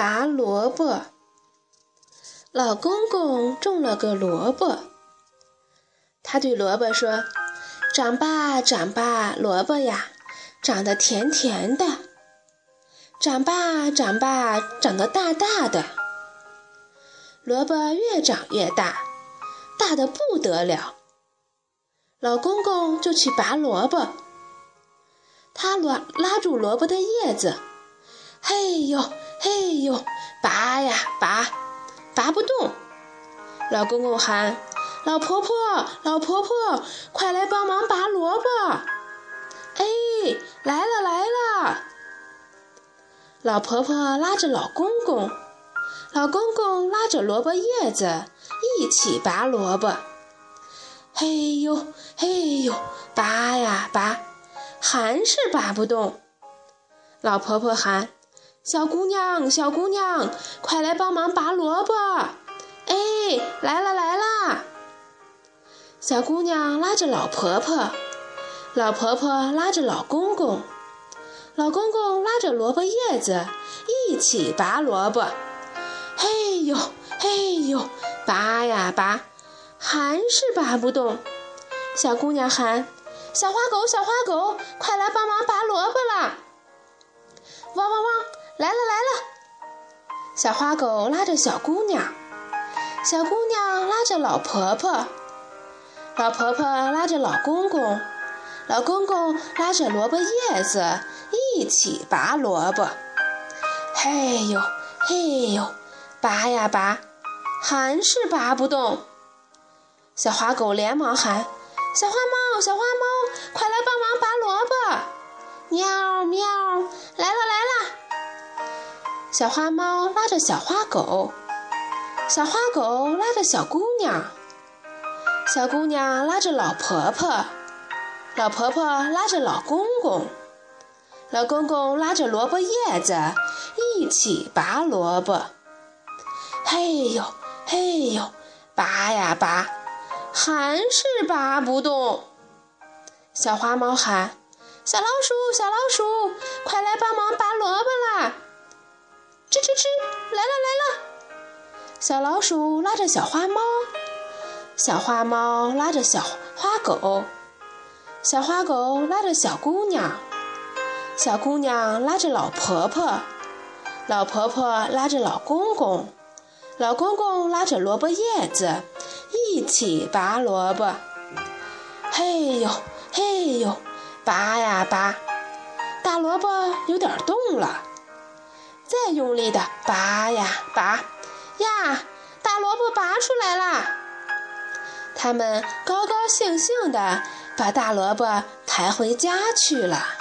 拔萝卜。老公公种了个萝卜，他对萝卜说：“长吧，长吧，萝卜呀，长得甜甜的；长吧，长吧，长得大大的。”萝卜越长越大，大的不得了。老公公就去拔萝卜，他拉拉住萝卜的叶子，嘿呦嘿呦，拔呀拔，拔不动。老公公喊：“老婆婆，老婆婆，快来帮忙拔萝卜！”哎，来了来了。老婆婆拉着老公公，老公公拉着萝卜叶子一起拔萝卜。嘿呦嘿呦，拔呀拔，还是拔不动。老婆婆喊：“小姑娘，小姑娘，快来帮忙拔萝卜！”哎，来了来了。小姑娘拉着老婆婆，老婆婆拉着老公公，老公公拉着萝卜叶子一起拔萝卜。嘿呦嘿呦，拔呀拔。还是拔不动，小姑娘喊：“小花狗，小花狗，快来帮忙拔萝卜啦！”汪汪汪，来了来了！小花狗拉着小姑娘，小姑娘拉着老婆婆，老婆婆拉着老公公，老公公拉着萝卜叶子一起拔萝卜。嘿呦嘿呦，拔呀拔，还是拔不动。小花狗连忙喊：“小花猫，小花猫，快来帮忙拔萝卜！”喵喵，小花猫拉着小花狗，小花狗拉着小姑娘，小姑娘拉着老婆婆，老婆婆拉着老公公，老公公拉着萝卜叶子一起拔萝卜。嘿呦嘿呦，拔呀拔。还是拔不动，小花猫喊：“小老鼠，小老鼠，快来帮忙拔萝卜啦！”吱吱吱，来了来了！小老鼠拉着小花猫，小花猫拉着小花狗，小花狗拉着小姑娘，小姑娘拉着老婆婆，老婆婆拉着老公公，老公公拉着萝卜叶子。一起拔萝卜，嘿呦嘿呦，拔呀拔，大萝卜有点动了，再用力的拔呀拔，呀，大萝卜拔出来啦！他们高高兴兴的把大萝卜抬回家去了。